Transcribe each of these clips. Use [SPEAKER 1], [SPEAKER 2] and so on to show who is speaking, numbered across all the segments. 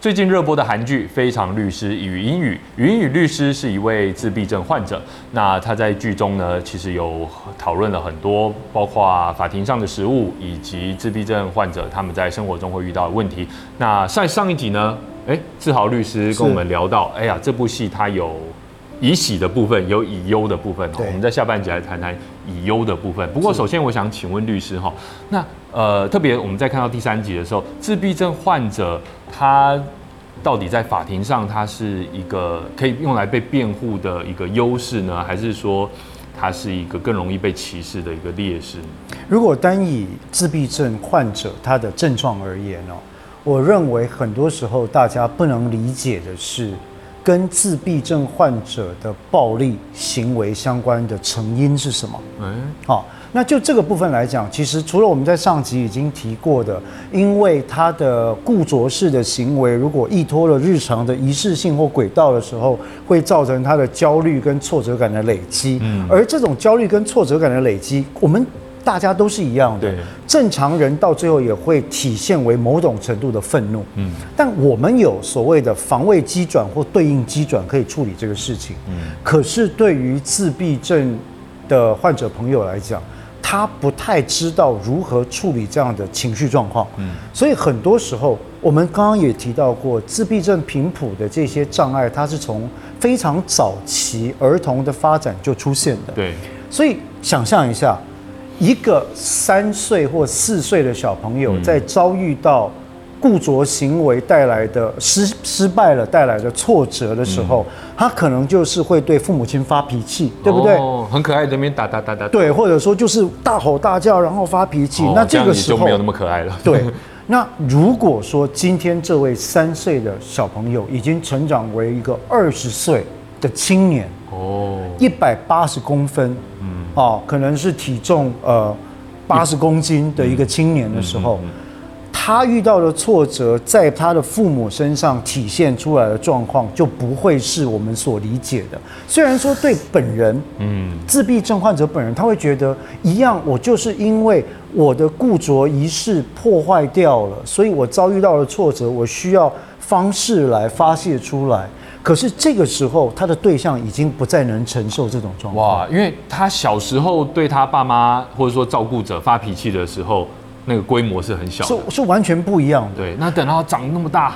[SPEAKER 1] 最近热播的韩剧《非常律师禹英语》，禹英语律师是一位自闭症患者。那他在剧中呢，其实有讨论了很多，包括法庭上的实务，以及自闭症患者他们在生活中会遇到的问题。那在上一集呢，哎，志豪律师跟我们聊到，哎呀，这部戏它有以喜的部分，有以忧的部分。我们在下半集来谈谈以忧的部分。不过，首先我想请问律师哈，那呃，特别我们在看到第三集的时候，自闭症患者。他到底在法庭上，他是一个可以用来被辩护的一个优势呢，还是说他是一个更容易被歧视的一个劣势？
[SPEAKER 2] 如果单以自闭症患者他的症状而言哦，我认为很多时候大家不能理解的是，跟自闭症患者的暴力行为相关的成因是什么？嗯，好。那就这个部分来讲，其实除了我们在上集已经提过的，因为他的固着式的行为，如果依托了日常的仪式性或轨道的时候，会造成他的焦虑跟挫折感的累积。嗯，而这种焦虑跟挫折感的累积，我们大家都是一样的。正常人到最后也会体现为某种程度的愤怒。嗯，但我们有所谓的防卫机转或对应机转可以处理这个事情。嗯，可是对于自闭症的患者朋友来讲，他不太知道如何处理这样的情绪状况，嗯，所以很多时候我们刚刚也提到过，自闭症频谱的这些障碍，它是从非常早期儿童的发展就出现的，对，所以想象一下，一个三岁或四岁的小朋友在遭遇到固着行为带来的失失败了带来的挫折的时候，嗯、他可能就是会对父母亲发脾气，对不对？
[SPEAKER 1] 哦，很可爱的，那边打打打打。
[SPEAKER 2] 对，或者说就是大吼大叫，然后发脾气。哦、那这个时候
[SPEAKER 1] 就没有那么可爱了。
[SPEAKER 2] 对。那如果说今天这位三岁的小朋友已经成长为一个二十岁的青年，哦，一百八十公分，嗯，哦，可能是体重呃八十公斤的一个青年的时候。他遇到的挫折，在他的父母身上体现出来的状况，就不会是我们所理解的。虽然说对本人，嗯，自闭症患者本人，他会觉得一样，我就是因为我的固着仪式破坏掉了，所以我遭遇到了挫折，我需要方式来发泄出来。可是这个时候，他的对象已经不再能承受这种状况。哇，
[SPEAKER 1] 因为他小时候对他爸妈或者说照顾者发脾气的时候。那个规模是很小的，
[SPEAKER 2] 是是完全不一样的。
[SPEAKER 1] 对，那等到长那么大，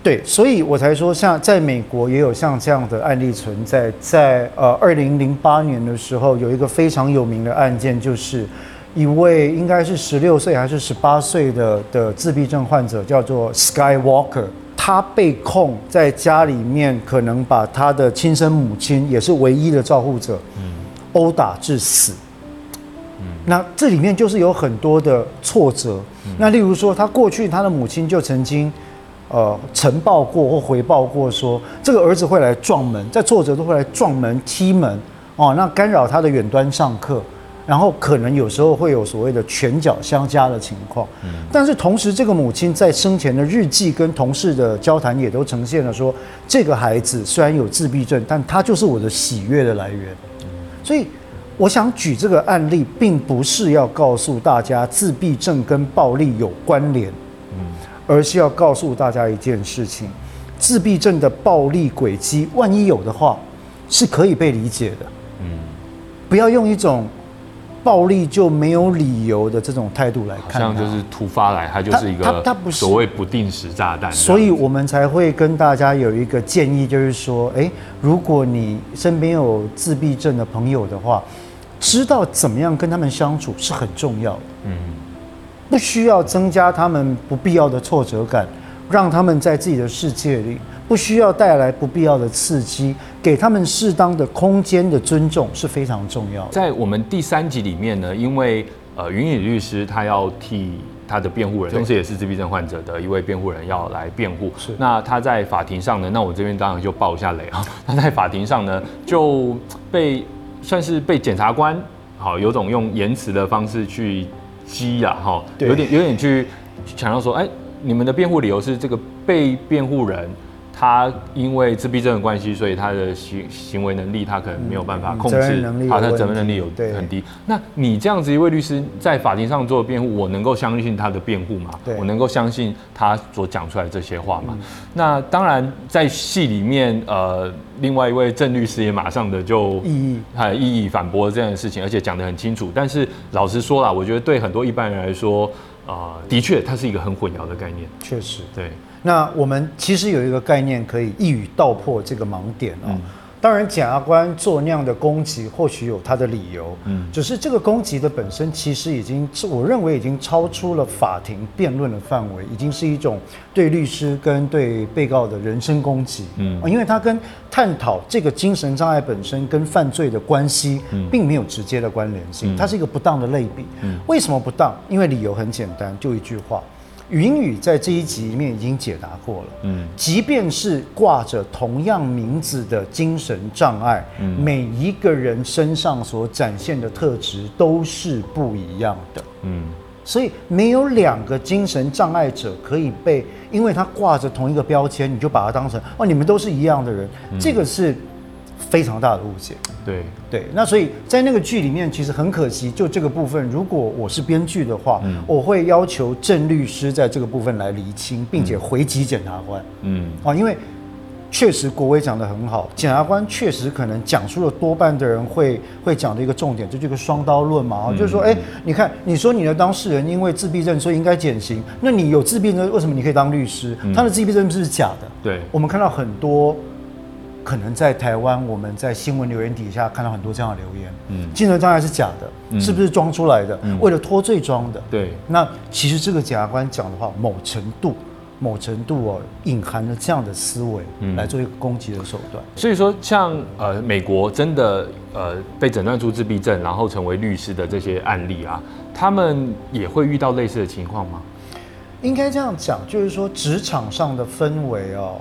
[SPEAKER 2] 对，所以我才说，像在美国也有像这样的案例存在。在呃二零零八年的时候，有一个非常有名的案件，就是一位应该是十六岁还是十八岁的的自闭症患者，叫做 Skywalker，他被控在家里面可能把他的亲生母亲，也是唯一的照护者，嗯，殴打致死。那这里面就是有很多的挫折。那例如说，他过去他的母亲就曾经，呃，呈报过或回报过说，这个儿子会来撞门，在挫折都会来撞门、踢门，哦，那干扰他的远端上课，然后可能有时候会有所谓的拳脚相加的情况。但是同时，这个母亲在生前的日记跟同事的交谈也都呈现了说，这个孩子虽然有自闭症，但他就是我的喜悦的来源。所以。我想举这个案例，并不是要告诉大家自闭症跟暴力有关联，嗯，而是要告诉大家一件事情：自闭症的暴力轨迹，万一有的话，是可以被理解的，嗯，不要用一种暴力就没有理由的这种态度来看，
[SPEAKER 1] 像就是突发来，它就是一个它它不是。所谓不定时炸弹，
[SPEAKER 2] 所以我们才会跟大家有一个建议，就是说，诶，如果你身边有自闭症的朋友的话。知道怎么样跟他们相处是很重要的，嗯，不需要增加他们不必要的挫折感，让他们在自己的世界里，不需要带来不必要的刺激，给他们适当的空间的尊重是非常重要的。
[SPEAKER 1] 在我们第三集里面呢，因为呃，云野律师他要替他的辩护人，同时也是自闭症患者的一位辩护人要来辩护。是，那他在法庭上呢，那我这边当然就爆一下雷啊，他在法庭上呢就被。算是被检察官好有种用言辞的方式去激呀，哈，有点有点去强调说，哎，你们的辩护理由是这个被辩护人他因为自闭症的关系，所以他的行行为能力他可能没有办法控制，他的责任能力有很低。那你这样子一位律师在法庭上做辩护，我能够相信他的辩护吗？我能够相信他所讲出来的这些话吗？那当然，在戏里面，呃，另外一位郑律师也马上的就异议，还异议反驳这样的事情，而且讲得很清楚。但是老实说啦，我觉得对很多一般人来说，啊、呃，的确，它是一个很混淆的概念。
[SPEAKER 2] 确实，
[SPEAKER 1] 对。
[SPEAKER 2] 那我们其实有一个概念可以一语道破这个盲点哦。嗯、当然，检察官做那样的攻击，或许有他的理由。嗯，只是这个攻击的本身，其实已经，我认为已经超出了法庭辩论的范围，已经是一种对律师跟对被告的人身攻击。嗯，因为他跟探讨这个精神障碍本身跟犯罪的关系，并没有直接的关联性，它是一个不当的类比。嗯，为什么不当？因为理由很简单，就一句话。语音语在这一集里面已经解答过了。嗯，即便是挂着同样名字的精神障碍，嗯，每一个人身上所展现的特质都是不一样的。嗯，所以没有两个精神障碍者可以被，因为他挂着同一个标签，你就把他当成哦，你们都是一样的人。嗯，这个是。非常大的误解，
[SPEAKER 1] 对。
[SPEAKER 2] 对，那所以在那个剧里面，其实很可惜，就这个部分，如果我是编剧的话，嗯，我会要求郑律师在这个部分来厘清，并且回击检察官，嗯，啊，因为确实国威讲的很好，检察官确实可能讲出了多半的人会会讲的一个重点，这就是个双刀论嘛，啊，就是说，哎，你看，你说你的当事人因为自闭症，所以应该减刑，那你有自闭症，为什么你可以当律师？他的自闭症是不是假的？
[SPEAKER 1] 对，
[SPEAKER 2] 我们看到很多。可能在台湾，我们在新闻留言底下看到很多这样的留言。嗯，精神障碍是假的，嗯、是不是装出来的？嗯、为了脱罪装的。
[SPEAKER 1] 对。
[SPEAKER 2] 那其实这个检察官讲的话，某程度、某程度哦，隐含了这样的思维，嗯，来做一个攻击的手段。
[SPEAKER 1] 所以说，像呃，美国真的呃被诊断出自闭症，然后成为律师的这些案例啊，他们也会遇到类似的情况吗？
[SPEAKER 2] 应该这样讲，就是说职场上的氛围哦。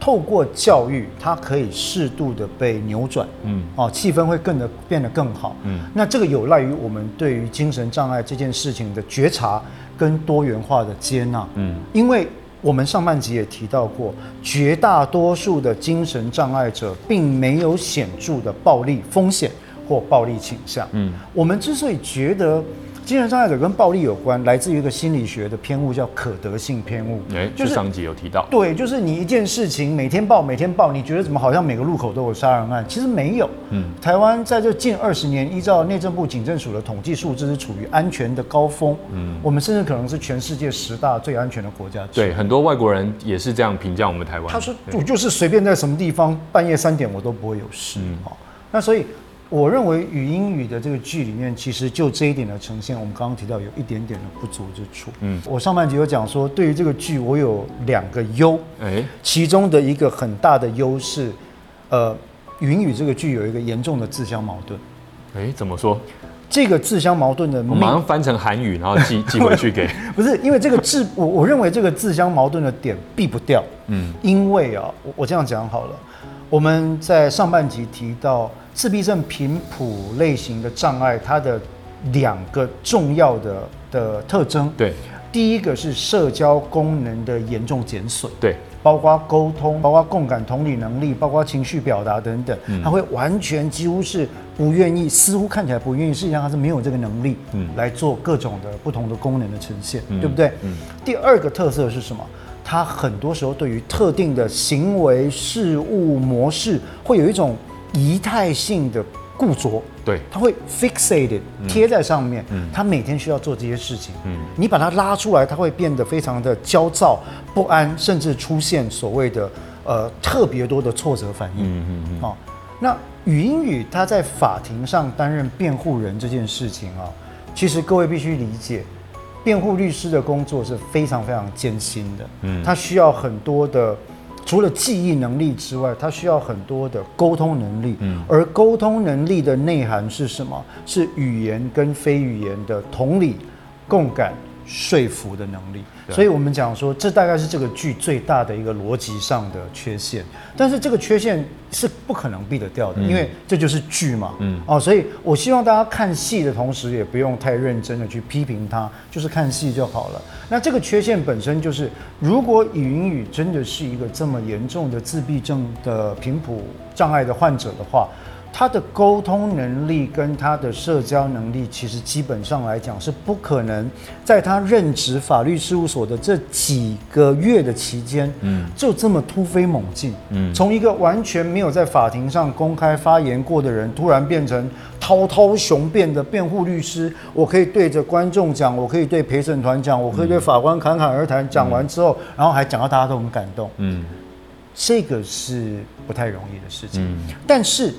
[SPEAKER 2] 透过教育，它可以适度的被扭转，嗯，哦，气氛会更的变得更好，嗯，那这个有赖于我们对于精神障碍这件事情的觉察跟多元化的接纳，嗯，因为我们上半集也提到过，绝大多数的精神障碍者并没有显著的暴力风险或暴力倾向，嗯，我们之所以觉得。精神障碍者跟暴力有关，来自于一个心理学的偏误，叫可得性偏误。
[SPEAKER 1] 哎，就是上集有提到。
[SPEAKER 2] 对，就是你一件事情每天报，每天报，你觉得怎么好像每个路口都有杀人案？其实没有。嗯，台湾在这近二十年，依照内政部警政署的统计数字，是处于安全的高峰。嗯，我们甚至可能是全世界十大最安全的国家。
[SPEAKER 1] 对，很多外国人也是这样评价我们台湾。
[SPEAKER 2] 他说：“我就是随便在什么地方半夜三点，我都不会有事。”嗯，好，那所以。我认为语音语的这个剧里面，其实就这一点的呈现，我们刚刚提到有一点点的不足之处。嗯，我上半集有讲说，对于这个剧，我有两个优，哎，其中的一个很大的优势，呃，语音语这个剧有一个严重的自相矛盾。
[SPEAKER 1] 哎，怎么说？
[SPEAKER 2] 这个自相矛盾的，
[SPEAKER 1] 我马上翻成韩语，然后寄寄回去给。
[SPEAKER 2] 不是，因为这个自，我我认为这个自相矛盾的点避不掉。嗯，因为啊，我我这样讲好了，我们在上半集提到。自闭症频谱类型的障碍，它的两个重要的的特征，
[SPEAKER 1] 对，
[SPEAKER 2] 第一个是社交功能的严重减损，
[SPEAKER 1] 对，
[SPEAKER 2] 包括沟通，包括共感同理能力，包括情绪表达等等，嗯，他会完全几乎是不愿意，似乎看起来不愿意，实际上他是没有这个能力，嗯，来做各种的不同的功能的呈现，嗯，对不对？嗯，第二个特色是什么？他很多时候对于特定的行为事物模式会有一种。仪态性的固着，
[SPEAKER 1] 对，
[SPEAKER 2] 他会 fixated 贴在上面，嗯，他每天需要做这些事情，嗯，你把他拉出来，他会变得非常的焦躁不安，甚至出现所谓的呃特别多的挫折反应，嗯嗯嗯，哦，那语音语他在法庭上担任辩护人这件事情啊，其实各位必须理解，辩护律师的工作是非常非常艰辛的，嗯，他需要很多的。除了记忆能力之外，他需要很多的沟通能力。嗯，而沟通能力的内涵是什么？是语言跟非语言的同理、共感、说服的能力。所以我们讲说，这大概是这个剧最大的一个逻辑上的缺陷。但是这个缺陷是不可能避得掉的，因为这就是剧嘛。嗯。哦，所以我希望大家看戏的同时，也不用太认真的去批评它，就是看戏就好了。那这个缺陷本身就是，如果禹英禑真的是一个这么严重的自闭症的频谱障碍的患者的话。他的沟通能力跟他的社交能力，其实基本上来讲是不可能在他任职法律事务所的这几个月的期间，嗯，就这么突飞猛进，嗯，从一个完全没有在法庭上公开发言过的人，突然变成滔滔雄辩的辩护律师，我可以对着观众讲，我可以对陪审团讲，我可以对法官侃侃而谈，讲完之后，然后还讲到大家都很感动，嗯，这个是不太容易的事情，嗯，但是。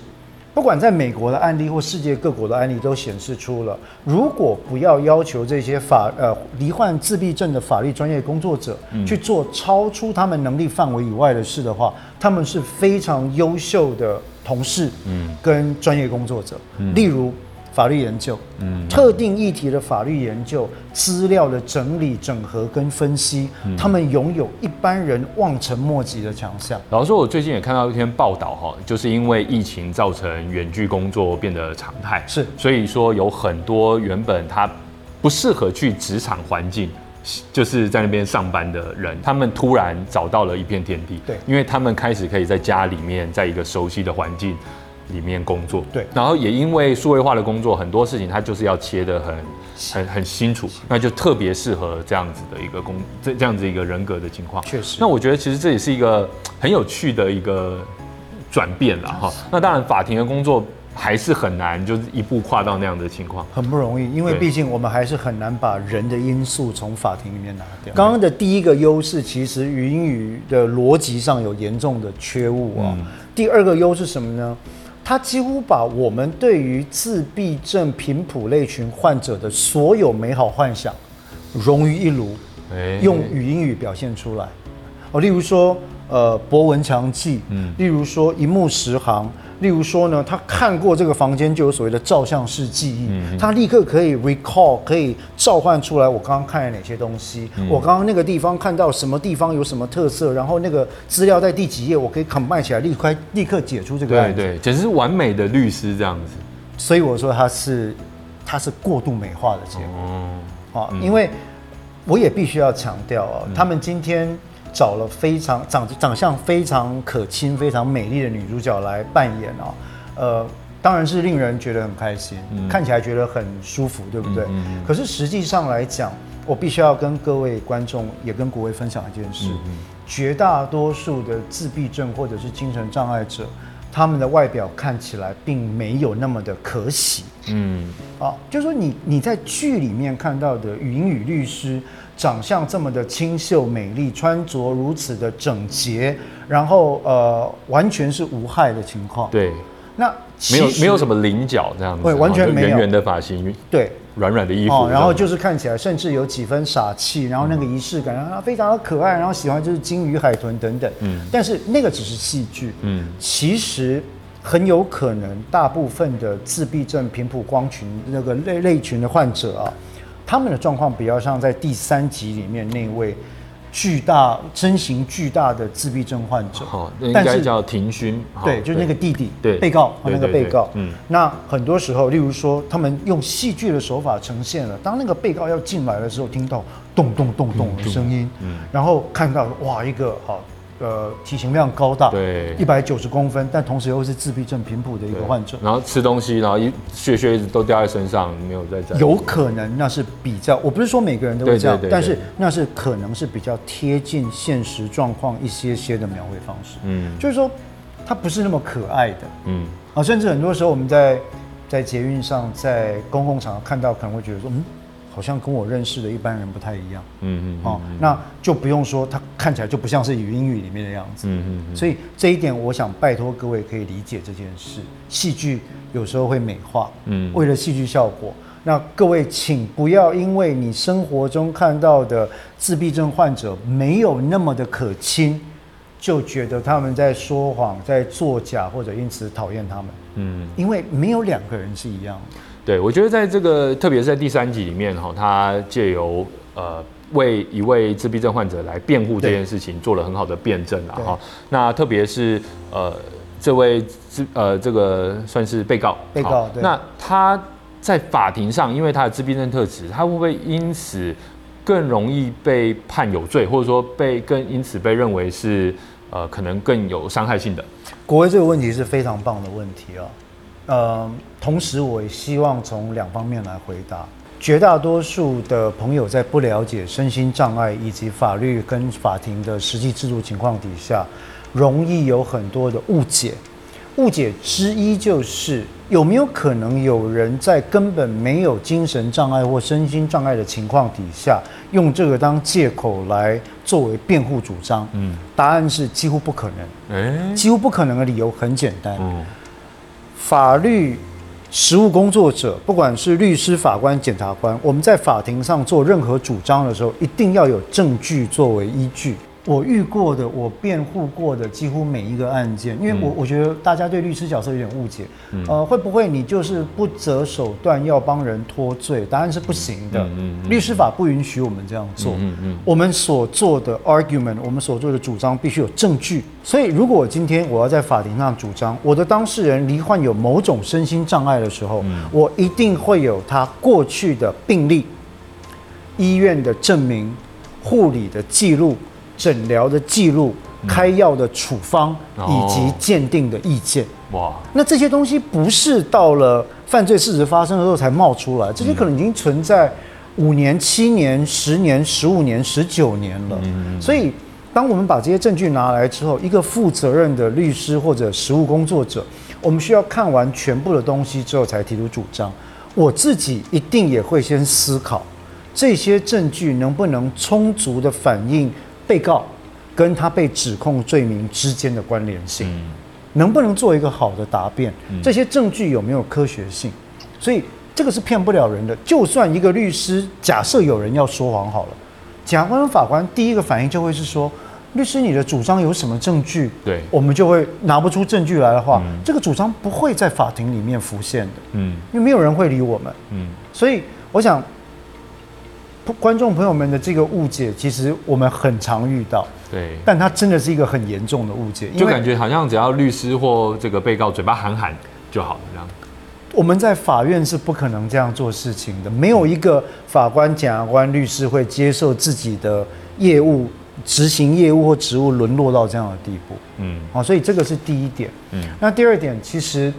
[SPEAKER 2] 不管在美国的案例或世界各国的案例都显示出了，如果不要要求这些法呃罹患自闭症的法律专业工作者去做超出他们能力范围以外的事的话，他们是非常优秀的同事，嗯，跟专业工作者，例如。法律研究，嗯，特定议题的法律研究资料的整理、整合跟分析，嗯、他们拥有一般人望尘莫及的强项。
[SPEAKER 1] 老实说，我最近也看到一篇报道，哈，就是因为疫情造成远距工作变得常态，
[SPEAKER 2] 是，
[SPEAKER 1] 所以说有很多原本他不适合去职场环境，就是在那边上班的人，他们突然找到了一片天地，
[SPEAKER 2] 对，
[SPEAKER 1] 因为他们开始可以在家里面，在一个熟悉的环境。里面工作，
[SPEAKER 2] 对，
[SPEAKER 1] 然后也因为数位化的工作，很多事情它就是要切得很很很清楚，那就特别适合这样子的一个工这这样子一个人格的情况。
[SPEAKER 2] 确实，
[SPEAKER 1] 那我觉得其实这也是一个很有趣的一个转变了哈。那当然，法庭的工作还是很难，就是一步跨到那样的情况，
[SPEAKER 2] 很不容易，因为毕竟我们还是很难把人的因素从法庭里面拿掉。刚刚的第一个优势，其实语音语的逻辑上有严重的缺误啊。第二个优势什么呢？他几乎把我们对于自闭症频谱类群患者的所有美好幻想融于一炉，用语音语表现出来。哦，例如说，呃，博闻强记，嗯，例如说一目十行。例如说呢，他看过这个房间就有所谓的照相式记忆，嗯、他立刻可以 recall，可以召唤出来我刚刚看了哪些东西，嗯、我刚刚那个地方看到什么地方有什么特色，然后那个资料在第几页，我可以 combine 起来，立刻立刻解出这个案子。
[SPEAKER 1] 对对，简直是完美的律师这样子。
[SPEAKER 2] 所以我说他是他是过度美化的结果啊，嗯、因为我也必须要强调啊，嗯、他们今天。找了非常长长相非常可亲、非常美丽的女主角来扮演哦，呃，当然是令人觉得很开心，嗯、看起来觉得很舒服，对不对？嗯嗯、可是实际上来讲，我必须要跟各位观众也跟各位分享一件事：绝大多数的自闭症或者是精神障碍者，他们的外表看起来并没有那么的可喜。嗯，啊，就是说你你在剧里面看到的禹英禑律师。长相这么的清秀美丽，穿着如此的整洁，然后呃，完全是无害的情况。
[SPEAKER 1] 对，
[SPEAKER 2] 那
[SPEAKER 1] 没有没有什么棱角这样子，
[SPEAKER 2] 对，完全没有
[SPEAKER 1] 圆圆的发型，
[SPEAKER 2] 对，
[SPEAKER 1] 软软的衣服，
[SPEAKER 2] 哦，然后就是看起来甚至有几分傻气，然后那个仪式感，然后非常的可爱，然后喜欢就是金鱼海豚等等。嗯，但是那个只是戏剧。嗯，其实很有可能大部分的自闭症频谱光群那个类类群的患者啊。他们的状况比较像在第三集里面那位巨大身形巨大的自闭症患者，
[SPEAKER 1] 哦，应该叫庭勋，
[SPEAKER 2] 对，就是那个弟弟，对，被告，那个被告，嗯，那很多时候，例如说，他们用戏剧的手法呈现了，当那个被告要进来的时候，听到咚咚咚咚的声音，嗯，然后看到哇，一个好。呃，体型非常高大，对，一百九十公分，但同时又是自闭症频谱的一个患者。
[SPEAKER 1] 然后吃东西，然后一血血一直都掉在身上，没有在在。
[SPEAKER 2] 有可能那是比较，我不是说每个人都会这样，但是那是可能是比较贴近现实状况一些些的描绘方式。嗯，就是说他不是那么可爱的。嗯，啊，甚至很多时候我们在在捷运上，在公共场合看到，可能会觉得说，嗯。好像跟我认识的一般人不太一样，嗯嗯，哦，那就不用说，他看起来就不像是语音语里面的样子，嗯嗯，所以这一点，我想拜托各位可以理解这件事。戏剧有时候会美化，嗯，为了戏剧效果，那各位请不要因为你生活中看到的自闭症患者没有那么的可亲，就觉得他们在说谎、在作假，或者因此讨厌他们，嗯，因为没有两个人是一样的。
[SPEAKER 1] 对，我觉得在这个，特别是在第三集里面哈，他借由呃为一位自闭症患者来辩护这件事情做了很好的辩证了哈。那特别是呃这位自呃这个算是被告，
[SPEAKER 2] 被告对。
[SPEAKER 1] 那他在法庭上，因为他的自闭症特质，他会不会因此更容易被判有罪，或者说被更因此被认为是呃可能更有伤害性的？
[SPEAKER 2] 国威这个问题是非常棒的问题啊。呃，同时我也希望从两方面来回答。绝大多数的朋友在不了解身心障碍以及法律跟法庭的实际制度情况底下，容易有很多的误解。误解之一就是有没有可能有人在根本没有精神障碍或身心障碍的情况底下，用这个当借口来作为辩护主张？嗯，答案是几乎不可能。欸，几乎不可能的理由很简单。嗯。法律实务工作者，不管是律师、法官、检察官，我们在法庭上做任何主张的时候，一定要有证据作为依据。我遇过的，我辩护过的几乎每一个案件，因为我我觉得大家对律师角色有点误解，呃，会不会你就是不择手段要帮人脱罪？答案是不行的，嗯律师法不允许我们这样做。我们所做的 argument，我们所做的主张必须有证据。所以，如果今天我要在法庭上主张我的当事人罹患有某种身心障碍的时候，我一定会有他过去的病历、医院的证明、护理的记录。诊疗的记录、开药的处方以及鉴定的意见。哇，那这些东西不是到了犯罪事实发生的时候才冒出来，这些可能已经存在五年、七年、十年、十五年、十九年了。所以，当我们把这些证据拿来之后，一个负责任的律师或者实务工作者，我们需要看完全部的东西之后才提出主张。我自己一定也会先思考这些证据能不能充足的反映。被告跟他被指控罪名之间的关联性，能不能做一个好的答辩？这些证据有没有科学性？所以这个是骗不了人的。就算一个律师，假设有人要说谎好了，检察官、法官第一个反应就会是说：律师，你的主张有什么证据？对，我们就会拿不出证据来的话，这个主张不会在法庭里面浮现的。嗯，因为没有人会理我们。嗯，所以我想。观众朋友们的这个误解，其实我们很常遇到。对，但它真的是一个很严重的误解，
[SPEAKER 1] 就感觉好像只要律师或这个被告嘴巴喊喊就好了这样。
[SPEAKER 2] 我们在法院是不可能这样做事情的，没有一个法官、检察官、律师会接受自己的业务执行业务或职务沦落到这样的地步。嗯，好，所以这个是第一点。嗯，那第二点，其实。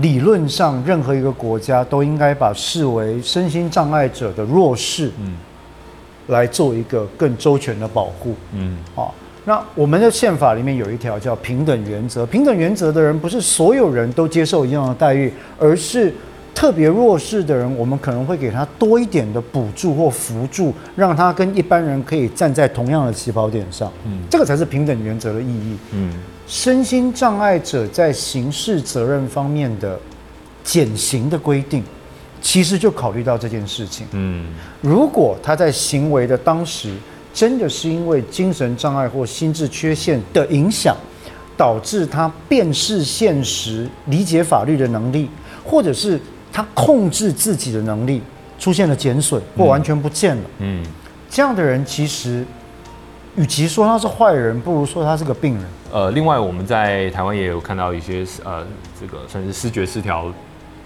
[SPEAKER 2] 理论上，任何一个国家都应该把视为身心障碍者的弱势，嗯，来做一个更周全的保护，嗯，啊。那我们的宪法里面有一条叫平等原则，平等原则的人不是所有人都接受一样的待遇，而是特别弱势的人，我们可能会给他多一点的补助或辅助，让他跟一般人可以站在同样的起跑点上，嗯，这个才是平等原则的意义，嗯。身心障碍者在刑事责任方面的减刑的规定，其实就考虑到这件事情。嗯，如果他在行为的当时真的是因为精神障碍或心智缺陷的影响，导致他辨识现实、理解法律的能力，或者是他控制自己的能力出现了减损或完全不见了，嗯，这样的人其实。与其说他是坏人，不如说他是个病人。
[SPEAKER 1] 呃，另外我们在台湾也有看到一些呃，这个算是视觉失调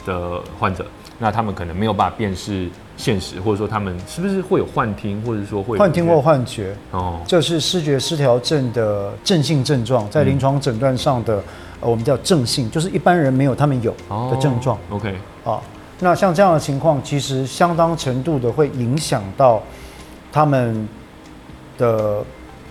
[SPEAKER 1] 的患者，那他们可能没有办法辨识现实，或者说他们是不是会有幻听，或者说会
[SPEAKER 2] 幻听或幻觉？哦，这是视觉失调症的症性症状，在临床诊断上的、嗯呃、我们叫正性，就是一般人没有，他们有的症状。哦、OK，啊，那像这样的情况，其实相当程度的会影响到他们。的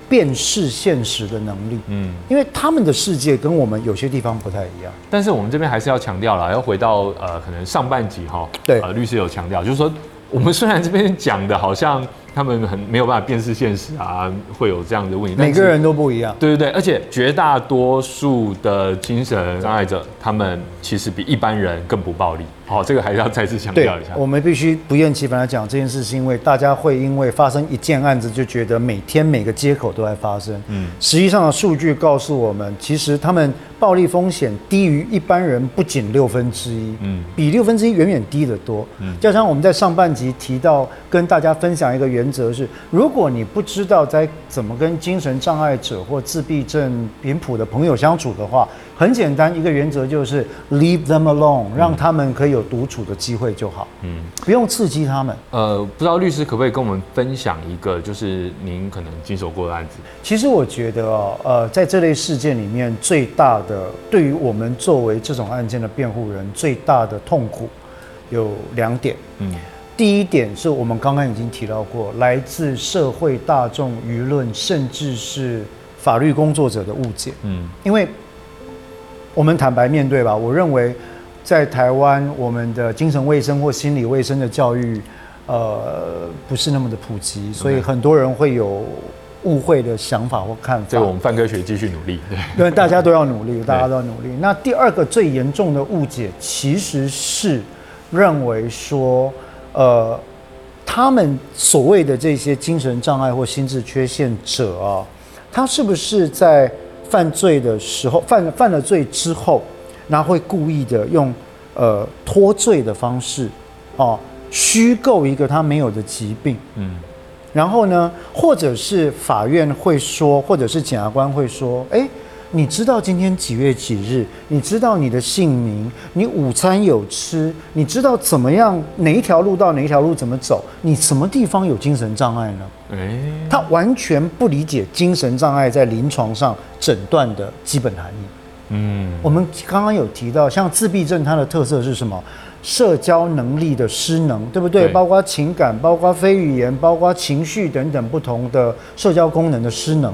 [SPEAKER 2] 辨识现实的能力，嗯，因为他们的世界跟我们有些地方不太一样。
[SPEAKER 1] 但是我们这边还是要强调了，要回到呃，可能上半集哈，对，呃，律师有强调，就是说我们虽然这边讲的好像。他们很没有办法辨识现实啊，会有这样的问题。
[SPEAKER 2] 每个人都不一样。
[SPEAKER 1] 对对对，而且绝大多数的精神障碍者，他们其实比一般人更不暴力。好，这个还是要再次强调一下。
[SPEAKER 2] 我们必须不厌其烦地讲这件事，是因为大家会因为发生一件案子，就觉得每天每个街口都在发生。嗯，实际上的数据告诉我们，其实他们暴力风险低于一般人不仅六分之一，嗯，比六分之一远远低得多。嗯，加上我们在上半集提到，跟大家分享一个原。原则是，如果你不知道该怎么跟精神障碍者或自闭症频谱的朋友相处的话，很简单，一个原则就是 leave them alone，让他们可以有独处的机会就好。嗯，不用刺激他们。
[SPEAKER 1] 呃，不知道律师可不可以跟我们分享一个，就是您可能经手过的案子？
[SPEAKER 2] 其实我觉得哦，呃，在这类事件里面，最大的对于我们作为这种案件的辩护人，最大的痛苦有两点。嗯。第一点是我们刚刚已经提到过，来自社会大众舆论，甚至是法律工作者的误解。嗯，因为我们坦白面对吧，我认为在台湾，我们的精神卫生或心理卫生的教育，呃，不是那么的普及，所以很多人会有误会的想法或看法。
[SPEAKER 1] 所以我们范科学继续努力，对，
[SPEAKER 2] 对，大家都要努力，大家都要努力。那第二个最严重的误解，其实是认为说。呃，他们所谓的这些精神障碍或心智缺陷者啊，他是不是在犯罪的时候犯犯了罪之后，然后会故意的用呃脱罪的方式，哦，虚构一个他没有的疾病，嗯，然后呢，或者是法院会说，或者是检察官会说，哎。你知道今天几月几日？你知道你的姓名？你午餐有吃？你知道怎么样？哪一条路到哪一条路怎么走？你什么地方有精神障碍呢？诶，他完全不理解精神障碍在临床上诊断的基本含义。嗯，我们刚刚有提到，像自闭症，它的特色是什么？社交能力的失能，对不对？对，包括情感，包括非语言，包括情绪等等不同的社交功能的失能。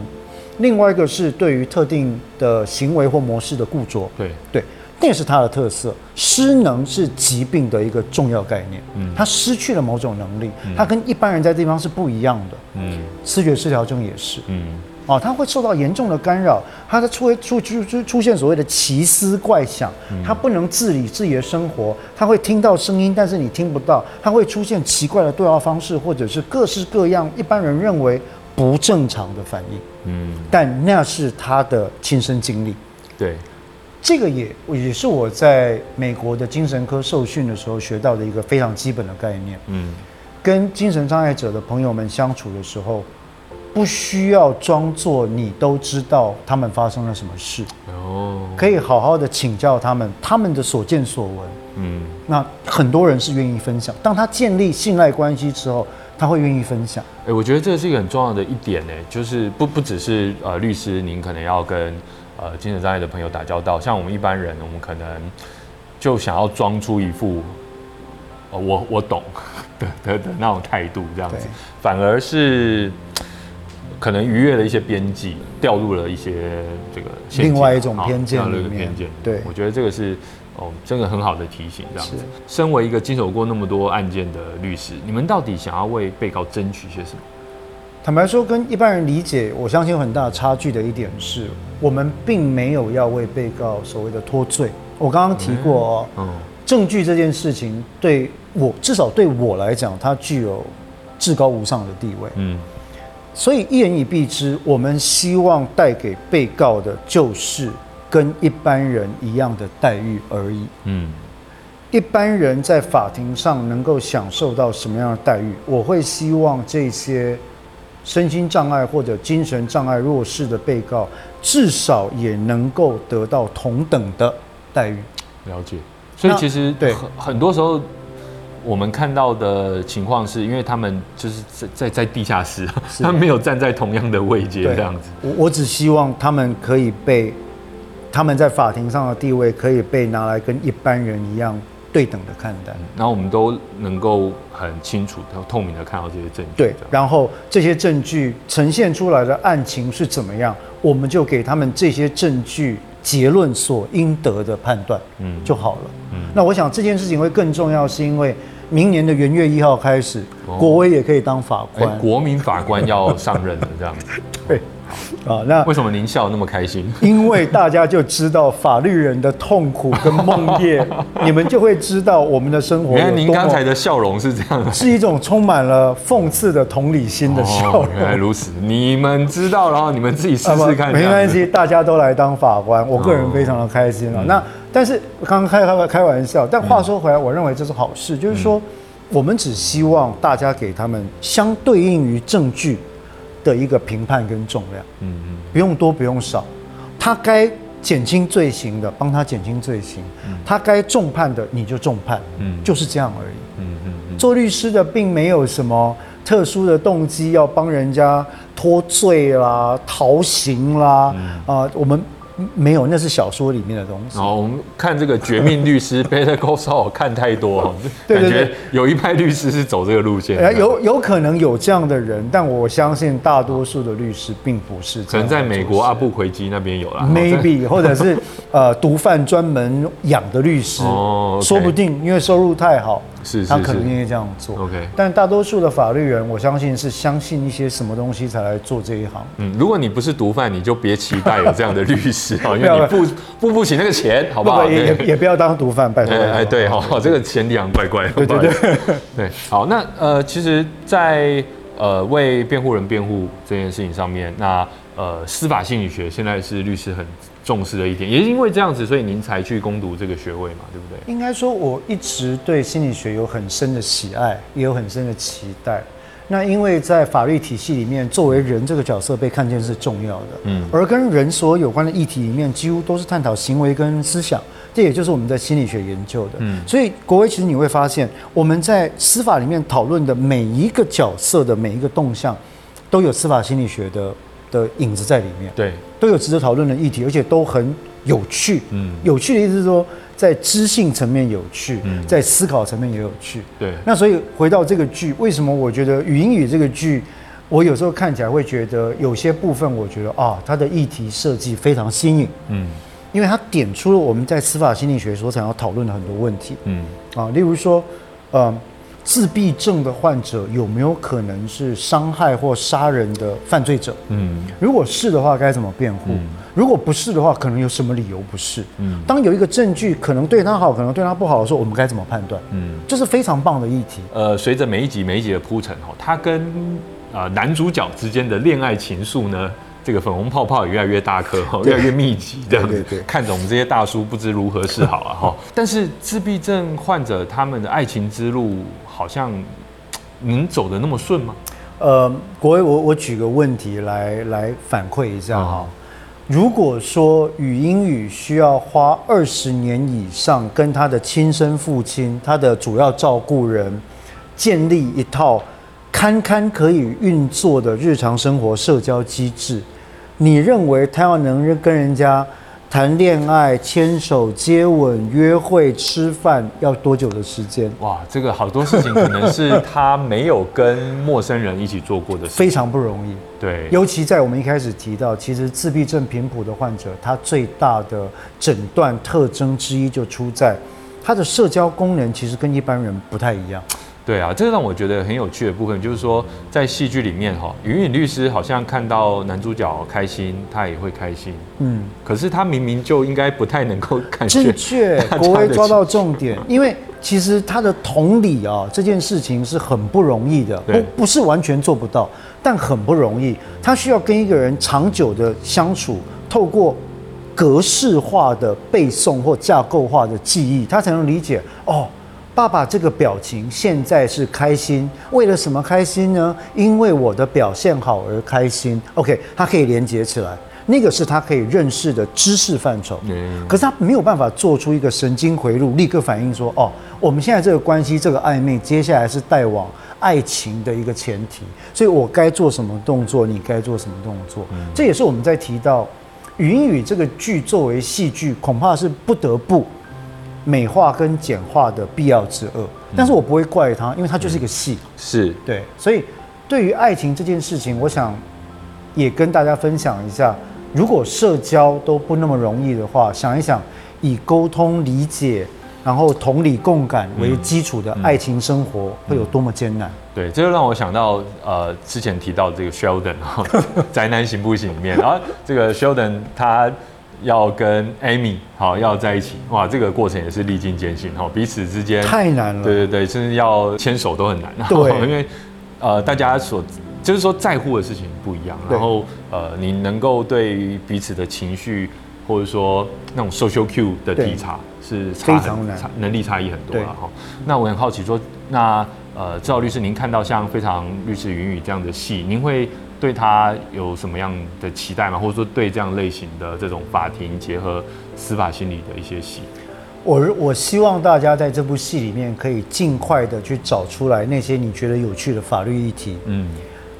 [SPEAKER 2] 另外一个是对于特定的行为或模式的固着，对。对，那也是它的特色。失能是疾病的一个重要概念，嗯，他失去了某种能力，他跟一般人在地方是不一样的，嗯，视觉失调症也是，嗯，哦，他会受到严重的干扰，他的出出出出出现所谓的奇思怪想，他不能自理自己的生活，他会听到声音，但是你听不到，他会出现奇怪的对话方式，或者是各式各样一般人认为不正常的反应。嗯，但那是他的亲身经历。
[SPEAKER 1] 对，
[SPEAKER 2] 这个也也是我在美国的精神科受训的时候学到的一个非常基本的概念。嗯，跟精神障碍者的朋友们相处的时候，不需要装作你都知道他们发生了什么事。哦，可以好好的请教他们，他们的所见所闻。嗯，那很多人是愿意分享。当他建立信赖关系之后。他会愿意分享。
[SPEAKER 1] 哎，我觉得这是一个很重要的一点呢，就是不不只是呃律师，您可能要跟呃精神障碍的朋友打交道，像我们一般人，我们可能就想要装出一副呃我我懂 的的的那种态度，这样子，反而是可能逾越了一些边际，掉入了一些这个
[SPEAKER 2] 另外一种偏见里面。
[SPEAKER 1] 偏见，
[SPEAKER 2] 对，
[SPEAKER 1] 我觉得这个是。哦，真的很好的提醒，这样子。身为一个经手过那么多案件的律师，你们到底想要为被告争取些什么？
[SPEAKER 2] 坦白说，跟一般人理解，我相信有很大的差距的一点是，我们并没有要为被告所谓的脱罪。我刚刚提过哦，嗯，证据这件事情对我至少对我来讲，它具有至高无上的地位。嗯，所以一言以蔽之，我们希望带给被告的就是。跟一般人一样的待遇而已。嗯，一般人在法庭上能够享受到什么样的待遇？我会希望这些身心障碍或者精神障碍弱势的被告，至少也能够得到同等的待遇。
[SPEAKER 1] 了解。所以其实对很很多时候，我们看到的情况是因为他们就是在在在地下室，他们没有站在同样的位阶这样子。
[SPEAKER 2] 我我只希望他们可以被。他们在法庭上的地位可以被拿来跟一般人一样对等的看待，
[SPEAKER 1] 然后我们都能够很清楚、透明的看到这些证据。
[SPEAKER 2] 对，然后这些证据呈现出来的案情是怎么样，我们就给他们这些证据结论所应得的判断，嗯，就好了。嗯，那我想这件事情会更重要，是因为明年的元月一号开始，哦、国威也可以当法官，
[SPEAKER 1] 国民法官要上任了，这样子。
[SPEAKER 2] 对。啊，那
[SPEAKER 1] 为什么您笑那么开心？
[SPEAKER 2] 因为大家就知道法律人的痛苦跟梦魇，你们就会知道我们的生活。
[SPEAKER 1] 原来您刚才的笑容是这样的，
[SPEAKER 2] 是一种充满了讽刺的同理心的笑容。哦，
[SPEAKER 1] 原来如此，你们知道，然后你们自己试试看。
[SPEAKER 2] 没关系，大家都来当法官，我个人非常的开心了。哦，那但是刚刚开开开玩笑，但话说回来，我认为这是好事，就是说。我们只希望大家给他们相对应于证据的一个评判跟重量，嗯嗯，不用多不用少，他该减轻罪行的帮他减轻罪行，他该重判的你就重判，嗯，就是这样而已，嗯嗯，做律师的并没有什么特殊的动机要帮人家脱罪啦、逃刑啦，啊，我们。没有，那是小说里面的东西。
[SPEAKER 1] 哦，我们看这个《绝命律师》，Better Call Saul 看太多，感觉有一派律师是走这个路线。
[SPEAKER 2] 哎有有可能有这样的人，但我相信大多数的律师并不是。
[SPEAKER 1] 可能在美国阿布奎基那边有啦
[SPEAKER 2] ，maybe 或者是呃毒贩专门养的律师，哦，说不定因为收入太好。
[SPEAKER 1] 是，是，是，
[SPEAKER 2] 他可能愿意这样做。
[SPEAKER 1] OK，
[SPEAKER 2] 但大多数的法律人，我相信是相信一些什么东西才来做这一行。
[SPEAKER 1] 嗯，如果你不是毒贩，你就别期待有这样的律师啊，因为你付付不起那个钱，好不好？
[SPEAKER 2] 也也也不要当毒贩，拜托。
[SPEAKER 1] 哎，对哈，这个钱两怪怪的。对对对对。好，那呃，其实在，在呃为辩护人辩护这件事情上面，那呃司法心理学现在是律师很。重视的一点，也是因为这样子，所以您才去攻读这个学位嘛，对不对？
[SPEAKER 2] 应该说，我一直对心理学有很深的喜爱，也有很深的期待。那因为在法律体系里面，作为人这个角色被看见是重要的，嗯，而跟人所有关的议题里面，几乎都是探讨行为跟思想，这也就是我们在心理学研究的，嗯。所以，国威其实你会发现，我们在司法里面讨论的每一个角色的每一个动向，都有司法心理学的。的影子在里面，
[SPEAKER 1] 对，
[SPEAKER 2] 都有值得讨论的议题，而且都很有趣。嗯，有趣的意思是说，在知性层面有趣，嗯，在思考层面也有趣。
[SPEAKER 1] 对，
[SPEAKER 2] 那所以回到这个剧，为什么我觉得《语音语》这个剧，我有时候看起来会觉得有些部分，我觉得啊，它的议题设计非常新颖。嗯，因为它点出了我们在司法心理学所想要讨论的很多问题。嗯，啊，例如说，呃。自闭症的患者有没有可能是伤害或杀人的犯罪者？嗯，如果是的话，该怎么辩护？嗯，如果不是的话，可能有什么理由不是？嗯，当有一个证据可能对他好，可能对他不好的时候，我们该怎么判断？嗯，这是非常棒的议题。
[SPEAKER 1] 呃，随着每一集每一集的铺陈，哈，他跟啊男主角之间的恋爱情愫呢？这个粉红泡泡也越来越大颗哈，越来越密集，这样子看着我们这些大叔不知如何是好啊哈。但是自闭症患者他们的爱情之路好像能走的那么顺吗？
[SPEAKER 2] 呃，国威，我我举个问题来来反馈一下哈。如果说语音语需要花二十年以上跟他的亲生父亲、他的主要照顾人建立一套堪堪可以运作的日常生活社交机制。你认为他要能跟人家谈恋爱、牵手、接吻、约会、吃饭，要多久的时间？
[SPEAKER 1] 哇，这个好多事情可能是他没有跟陌生人一起做过的事，
[SPEAKER 2] 非常不容易。
[SPEAKER 1] 对，
[SPEAKER 2] 尤其在我们一开始提到，其实自闭症频谱的患者，他最大的诊断特征之一就出在他的社交功能，其实跟一般人不太一样。
[SPEAKER 1] 对啊，这个让我觉得很有趣的部分，就是说在戏剧里面哈，语音律师好像看到男主角开心，他也会开心。嗯，可是他明明就应该不太能够感觉。
[SPEAKER 2] 正确，国威抓到重点，因为其实他的同理啊，这件事情是很不容易的，不不是完全做不到，但很不容易。他需要跟一个人长久的相处，透过格式化的背诵或架构化的记忆，他才能理解哦。爸爸这个表情现在是开心，为了什么开心呢？因为我的表现好而开心。OK，他可以连接起来，那个是他可以认识的知识范畴。嗯，可是他没有办法做出一个神经回路，立刻反应说：哦，我们现在这个关系，这个暧昧，接下来是带往爱情的一个前提。所以我该做什么动作？你该做什么动作？嗯，这也是我们在提到《语音语》这个剧作为戏剧，恐怕是不得不。美化跟简化的必要之恶，但是我不会怪他，因为他就是一个戏，
[SPEAKER 1] 是
[SPEAKER 2] 对，所以对于爱情这件事情，我想也跟大家分享一下，如果社交都不那么容易的话，想一想以沟通、理解，然后同理共感为基础的爱情生活会有多么艰难？
[SPEAKER 1] 对，这就让我想到呃之前提到这个 Sheldon 哈 宅男行不行里面，然后这个 Sheldon 他。要跟 Amy 好要在一起。哇，这个过程也是历经艰辛哈，彼此之间。
[SPEAKER 2] 太难了。
[SPEAKER 1] 对对对，甚至要牵手都很难。
[SPEAKER 2] 对，
[SPEAKER 1] 因为呃，大家所就是说在乎的事情不一样，然后呃，你能够对于彼此的情绪或者说那种 social cue 的体察是差很
[SPEAKER 2] 非常难，
[SPEAKER 1] 能力差异很多了哈。那我很好奇说，那呃，赵律师，您看到像非常律师云雨这样的戏，您会对他有什么样的期待吗？或者说对这样类型的这种法庭结合司法心理的一些戏？
[SPEAKER 2] 我我希望大家在这部戏里面可以尽快的去找出来那些你觉得有趣的法律议题，嗯，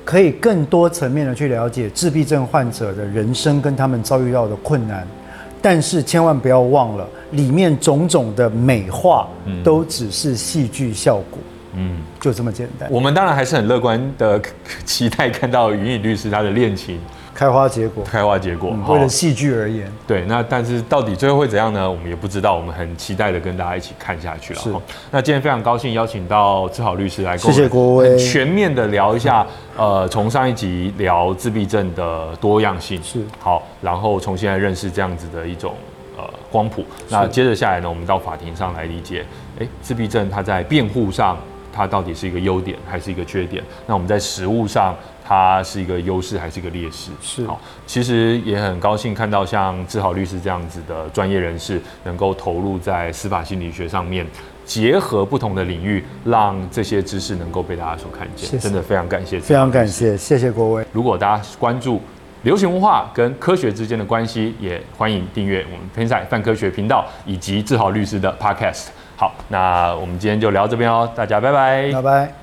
[SPEAKER 2] 可以更多层面的去了解自闭症患者的人生跟他们遭遇到的困难，但是千万不要忘了里面种种的美化，都只是戏剧效果，嗯，就这么简单。
[SPEAKER 1] 我们当然还是很乐观的 期待看到云影律师他的恋情。
[SPEAKER 2] 开花结果，
[SPEAKER 1] 开花结果。
[SPEAKER 2] 嗯、为了戏剧而言，
[SPEAKER 1] 对。那但是到底最后会怎样呢？我们也不知道。我们很期待的跟大家一起看下去了。是。那今天非常高兴邀请到志豪律师来谢谢郭威全面的聊一下。呃，从上一集聊自闭症的多样性是好，然后重新来认识这样子的一种呃光谱。那接着下来呢，我们到法庭上来理解，哎，自闭症它在辩护上，它到底是一个优点还是一个缺点？那我们在实物上。它是一个优势还是一个劣势？
[SPEAKER 2] 是好，
[SPEAKER 1] 其实也很高兴看到像志豪律师这样子的专业人士，能够投入在司法心理学上面，结合不同的领域，让这些知识能够被大家所看见。谢谢，真的非常感谢，
[SPEAKER 2] 非常感谢，谢谢国威。
[SPEAKER 1] 如果大家关注流行文化跟科学之间的关系，也欢迎订阅我们 Pensight 泛科学频道以及志豪律师的 Podcast。好，那我们今天就聊这边哦，大家拜拜，
[SPEAKER 2] 拜拜。